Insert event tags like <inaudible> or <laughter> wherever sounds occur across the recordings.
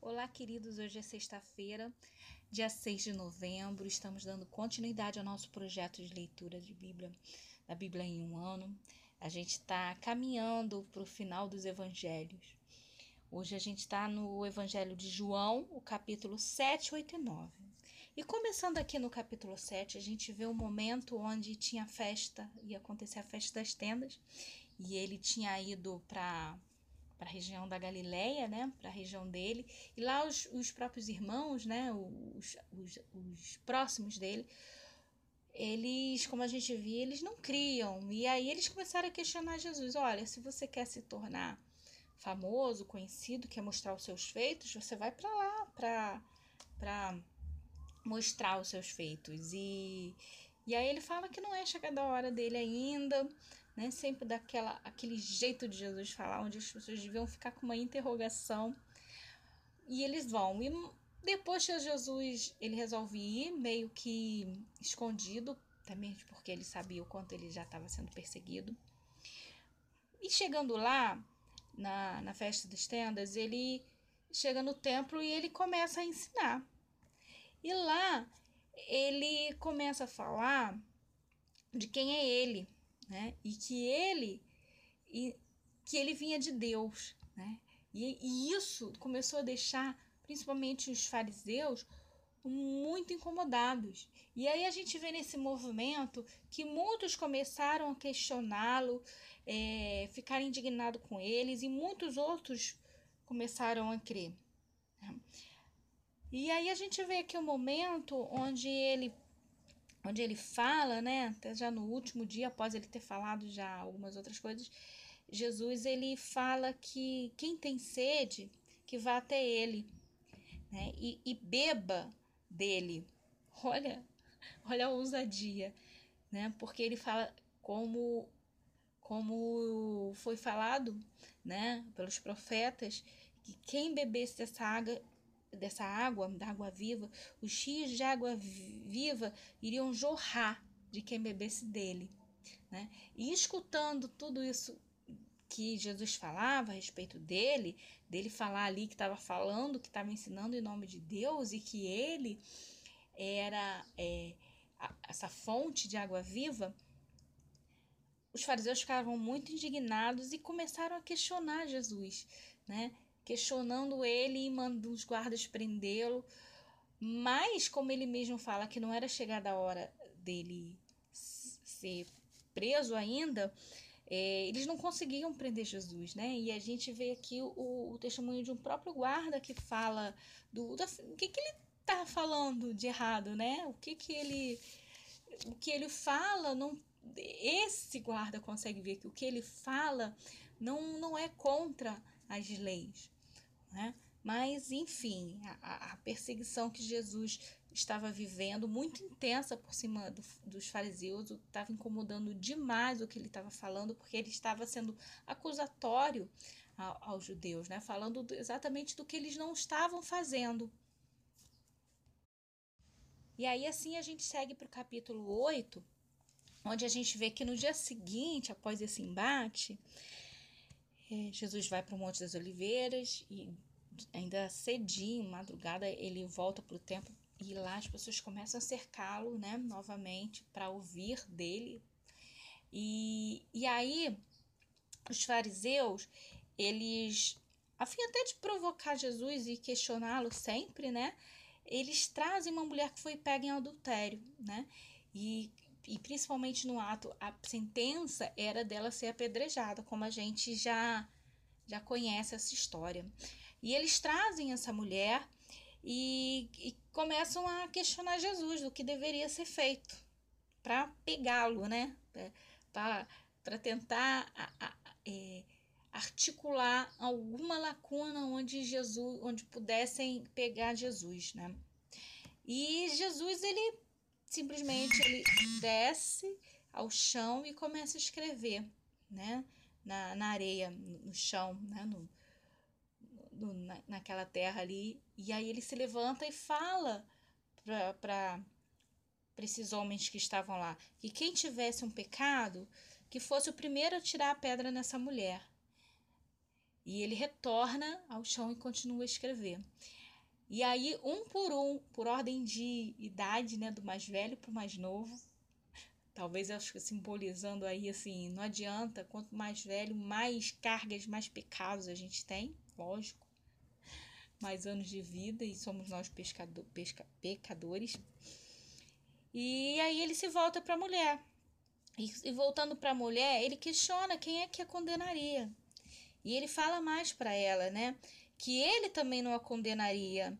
Olá, queridos. Hoje é sexta-feira, dia 6 de novembro. Estamos dando continuidade ao nosso projeto de leitura de Bíblia, da Bíblia em um ano. A gente está caminhando para o final dos evangelhos. Hoje a gente está no Evangelho de João, o capítulo 7, 8 e 9. E começando aqui no capítulo 7, a gente vê o um momento onde tinha festa, ia acontecer a festa das tendas, e ele tinha ido para para a região da Galileia, né, para a região dele, e lá os, os próprios irmãos, né, os, os, os próximos dele, eles, como a gente viu, eles não criam. E aí eles começaram a questionar Jesus: olha, se você quer se tornar famoso, conhecido, quer mostrar os seus feitos, você vai para lá para mostrar os seus feitos. E, e aí ele fala que não é chegada a hora dele ainda, né? Sempre daquela aquele jeito de Jesus falar, onde as pessoas deviam ficar com uma interrogação. E eles vão. E depois que Jesus ele resolve ir, meio que escondido, também porque ele sabia o quanto ele já estava sendo perseguido. E chegando lá, na, na festa das tendas, ele chega no templo e ele começa a ensinar. E lá ele começa a falar de quem é ele, né? E que ele e que ele vinha de Deus, né? E, e isso começou a deixar principalmente os fariseus muito incomodados. E aí a gente vê nesse movimento que muitos começaram a questioná-lo, é, ficar indignados com eles, e muitos outros começaram a crer. E aí a gente vê aqui o um momento onde ele onde ele fala, né, até já no último dia, após ele ter falado já algumas outras coisas, Jesus ele fala que quem tem sede, que vá até ele, né, e, e beba dele. <laughs> Olha, olha a ousadia, né, porque ele fala como como foi falado, né, pelos profetas, que quem bebesse dessa água dessa água, da água viva, os rios de água viva iriam jorrar de quem bebesse dele. Né? E escutando tudo isso que Jesus falava a respeito dele, dele falar ali que estava falando, que estava ensinando em nome de Deus e que ele era é, a, essa fonte de água viva, os fariseus ficaram muito indignados e começaram a questionar Jesus, né? Questionando ele e mandando os guardas prendê-lo. Mas, como ele mesmo fala que não era chegada a hora dele ser preso ainda, é, eles não conseguiam prender Jesus, né? E a gente vê aqui o, o testemunho de um próprio guarda que fala do, do o que, que ele tá falando de errado, né? O que que ele o que ele fala não esse guarda consegue ver que o que ele fala não não é contra as leis né? Mas, enfim, a, a, perseguição que Jesus estava vivendo, muito intensa por cima do, dos fariseus, estava incomodando demais o que ele estava falando, porque ele estava sendo acusatório ao, aos judeus, né? falando do, exatamente do que eles não estavam fazendo. E aí, assim, a gente segue para o capítulo 8, onde a gente vê que no dia seguinte, após esse embate, Jesus vai para o Monte das Oliveiras e ainda cedinho, madrugada, ele volta para o templo e lá as pessoas começam a cercá-lo, né, novamente para ouvir dele. E, e aí os fariseus, eles, a fim até de provocar Jesus e questioná-lo sempre, né, eles trazem uma mulher que foi pega em adultério, né, e e principalmente no ato, a sentença era dela ser apedrejada, como a gente já já conhece essa história. E eles trazem essa mulher e, e começam a questionar Jesus do que deveria ser feito para pegá-lo, né? Para tentar a, a, é, articular alguma lacuna onde Jesus, onde pudessem pegar Jesus, né? E Jesus ele simplesmente ele desce ao chão e começa a escrever, né? Na, na areia, no chão, né? No, no, na, naquela terra ali. E aí ele se levanta e fala para esses homens que estavam lá que quem tivesse um pecado, que fosse o primeiro a tirar a pedra nessa mulher. E ele retorna ao chão e continua a escrever. E aí, um por um, por ordem de idade, né, do mais velho para o mais novo, talvez acho que simbolizando aí assim, não adianta, quanto mais velho, mais cargas, mais pecados a gente tem, lógico, mais anos de vida e somos nós pescador, pesca, pecadores. E aí ele se volta para a mulher. E, e voltando para a mulher, ele questiona quem é que a condenaria. E ele fala mais para ela, né? Que ele também não a condenaria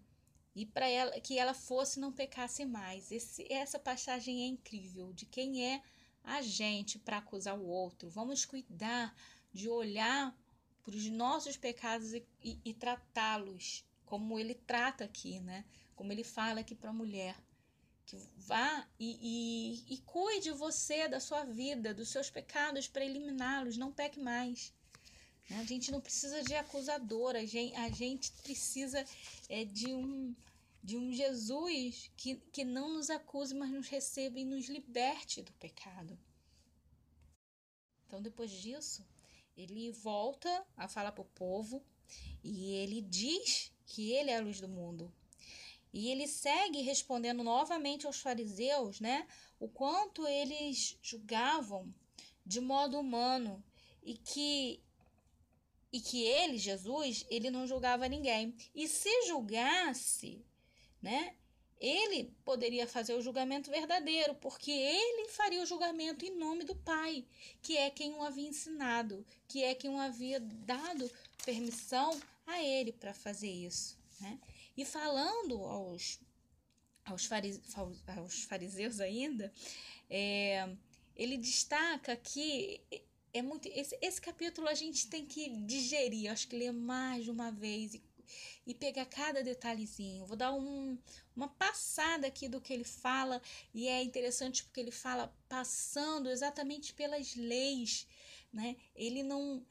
e para ela que ela fosse não pecasse mais. Esse, essa passagem é incrível de quem é a gente para acusar o outro. Vamos cuidar de olhar para os nossos pecados e, e, e tratá-los como ele trata aqui, né? Como ele fala aqui para a mulher. Que vá e, e, e cuide você da sua vida, dos seus pecados para eliminá-los, não peque mais. Né? A gente não precisa de acusador, a gente, a gente precisa é, de um de um Jesus que, que não nos acuse, mas nos receba e nos liberte do pecado. Então, depois disso, ele volta a falar para o povo e ele diz que ele é a luz do mundo. E ele segue respondendo novamente aos fariseus, né, o quanto eles julgavam de modo humano e que e que ele, Jesus, ele não julgava ninguém. E se julgasse, né? Ele poderia fazer o julgamento verdadeiro, porque ele faria o julgamento em nome do Pai, que é quem o havia ensinado, que é quem o havia dado permissão a ele para fazer isso. Né? E falando aos, aos, farise, aos fariseus ainda, é, ele destaca que é muito esse, esse capítulo a gente tem que digerir, acho que ler mais de uma vez e, e pegar cada detalhezinho. Vou dar um, uma passada aqui do que ele fala e é interessante porque ele fala passando exatamente pelas leis, né? Ele não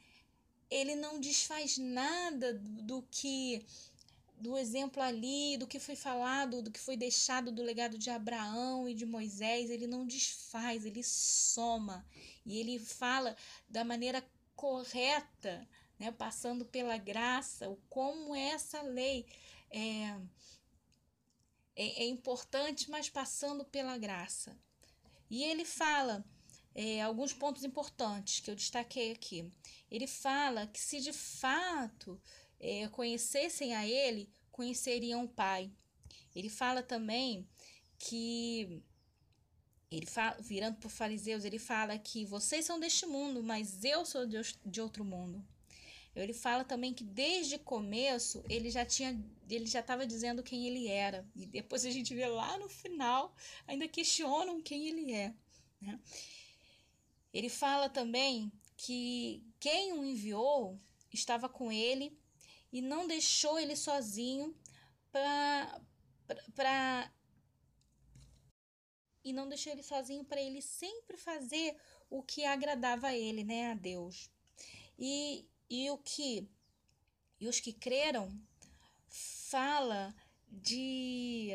ele não desfaz nada do, do que do exemplo ali, do que foi falado, do que foi deixado do legado de Abraão e de Moisés, ele não desfaz, ele soma. E ele fala da maneira correta, né, passando pela graça, o como essa lei é, é, é importante, mas passando pela graça. E ele fala é, alguns pontos importantes que eu destaquei aqui. Ele fala que se de fato é, conhecessem a ele, conheceriam o Pai. Ele fala também que ele fala, virando para os fariseus, ele fala que vocês são deste mundo, mas eu sou de, de outro mundo. Ele fala também que desde o começo ele já tinha, ele já estava dizendo quem ele era. E depois a gente vê lá no final, ainda questionam quem ele é. Né? Ele fala também que quem o enviou estava com ele e não deixou ele sozinho para para e não deixou ele sozinho para ele sempre fazer o que agradava a ele, né, a Deus. E, e o que e os que creram fala de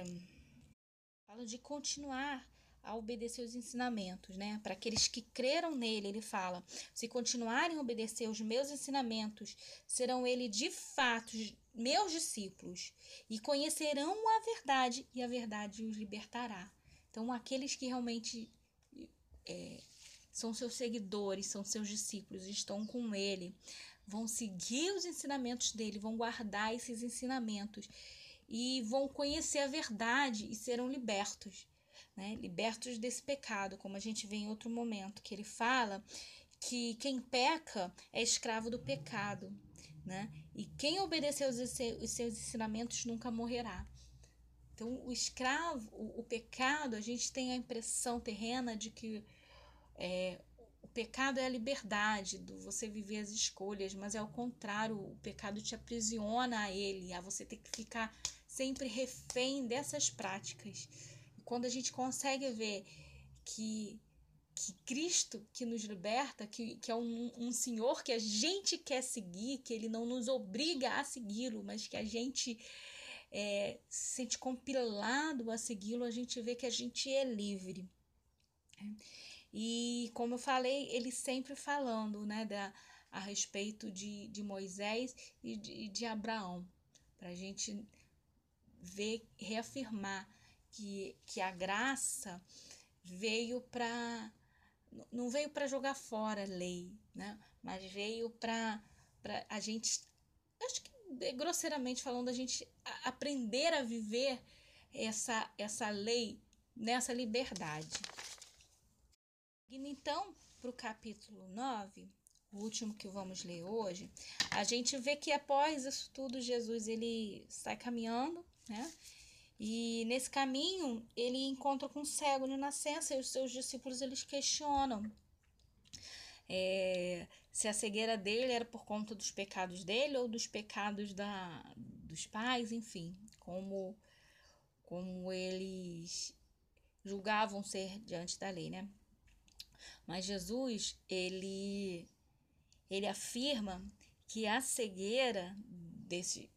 fala de continuar a obedecer os ensinamentos, né? Para aqueles que creram nele, ele fala: se continuarem a obedecer os meus ensinamentos, serão ele de fato meus discípulos e conhecerão a verdade e a verdade os libertará. Então, aqueles que realmente é, são seus seguidores, são seus discípulos, estão com ele, vão seguir os ensinamentos dele, vão guardar esses ensinamentos e vão conhecer a verdade e serão libertos né? libertos desse pecado, como a gente vê em outro momento, que ele fala que quem peca é escravo do pecado, né? E quem obedecer os seus ensinamentos nunca morrerá. Então, o escravo, o, o pecado, a gente tem a impressão terrena de que é, o pecado é a liberdade, do você viver as escolhas, mas é o contrário, o pecado te aprisiona a ele, a você ter que ficar sempre refém dessas práticas quando a gente consegue ver que, que Cristo que nos liberta, que, que é um, um Senhor que a gente quer seguir, que Ele não nos obriga a segui-lo, mas que a gente é, se sente compilado a segui-lo, a gente vê que a gente é livre. E como eu falei, ele sempre falando né, da, a respeito de, de Moisés e de, de Abraão, para a gente ver, reafirmar que, que a graça veio para não veio para jogar fora a lei, né? Mas veio para a gente, acho que grosseiramente falando, a gente aprender a viver essa, essa lei nessa liberdade. Então, para o capítulo 9, o último que vamos ler hoje, a gente vê que após isso tudo, Jesus ele sai caminhando, né? E nesse caminho, ele encontra com um cego de nascença e os seus discípulos eles questionam é, se a cegueira dele era por conta dos pecados dele ou dos pecados da, dos pais, enfim, como, como eles julgavam ser diante da lei, né? Mas Jesus, ele, ele afirma que a cegueira desse,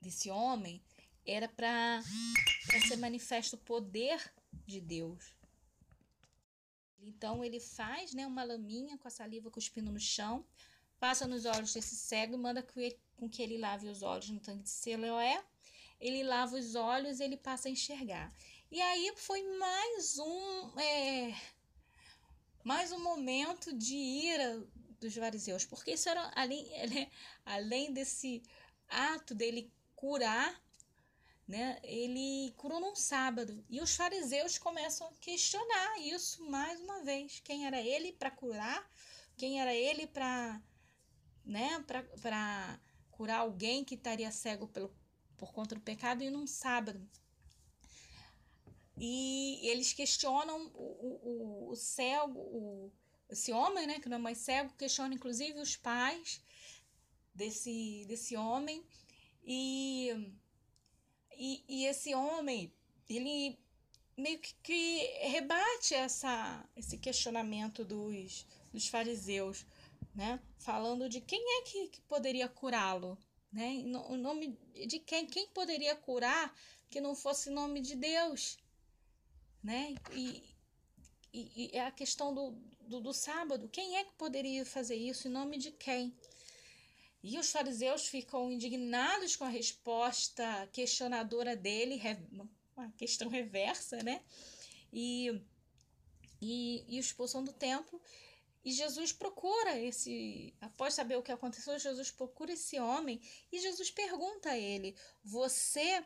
desse homem era para ser manifesto o poder de Deus. Então ele faz né, uma laminha com a saliva cuspindo no chão, passa nos olhos desse cego e manda que, com que ele lave os olhos no tanque de Siloé. Ele lava os olhos e ele passa a enxergar. E aí foi mais um é, mais um momento de ira dos fariseus, porque isso era além, <laughs> além desse ato dele curar né? Ele curou num sábado e os fariseus começam a questionar isso mais uma vez. Quem era ele para curar? Quem era ele para né, para curar alguém que estaria cego pelo, por conta do pecado e num sábado? E eles questionam o, o, o cego, o, esse homem, né, que não é mais cego, questiona inclusive os pais desse, desse homem e e, e esse homem, ele meio que, que rebate essa, esse questionamento dos, dos fariseus, né? Falando de quem é que, que poderia curá-lo, né? O nome de quem? Quem poderia curar que não fosse nome de Deus, né? E, e, e é a questão do, do, do sábado. Quem é que poderia fazer isso? Em nome de quem? E os fariseus ficam indignados com a resposta questionadora dele, uma questão reversa, né? E, e, e expulsão do templo. E Jesus procura esse, após saber o que aconteceu, Jesus procura esse homem e Jesus pergunta a ele: Você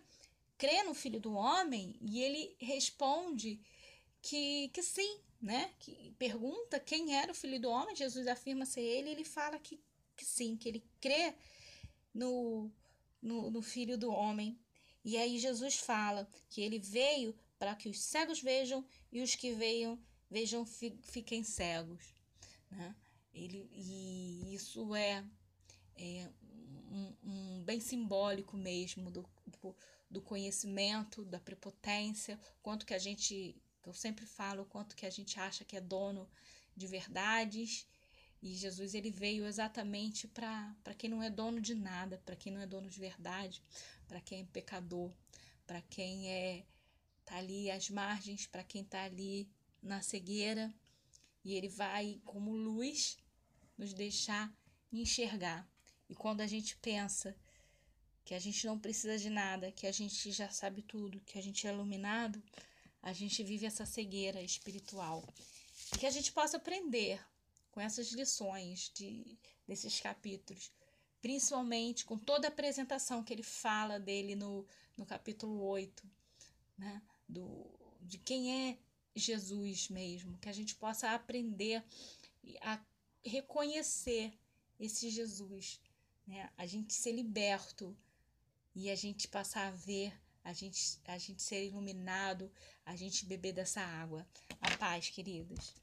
crê no filho do homem? E ele responde que, que sim, né? Que pergunta quem era o filho do homem. Jesus afirma ser ele e ele fala que que sim, que ele crê no, no, no Filho do Homem. E aí Jesus fala que ele veio para que os cegos vejam e os que vejam, vejam fiquem cegos. Né? Ele, e isso é, é um, um, bem simbólico mesmo do, do conhecimento, da prepotência, quanto que a gente, eu sempre falo, quanto que a gente acha que é dono de verdades e Jesus ele veio exatamente para quem não é dono de nada, para quem não é dono de verdade, para quem é pecador, para quem é tá ali às margens, para quem tá ali na cegueira, e ele vai como luz nos deixar enxergar. E quando a gente pensa que a gente não precisa de nada, que a gente já sabe tudo, que a gente é iluminado, a gente vive essa cegueira espiritual. E que a gente possa aprender com essas lições de, desses capítulos, principalmente com toda a apresentação que ele fala dele no, no capítulo 8, né? Do, de quem é Jesus mesmo, que a gente possa aprender a reconhecer esse Jesus, né? A gente ser liberto e a gente passar a ver, a gente, a gente ser iluminado, a gente beber dessa água. A paz, queridos.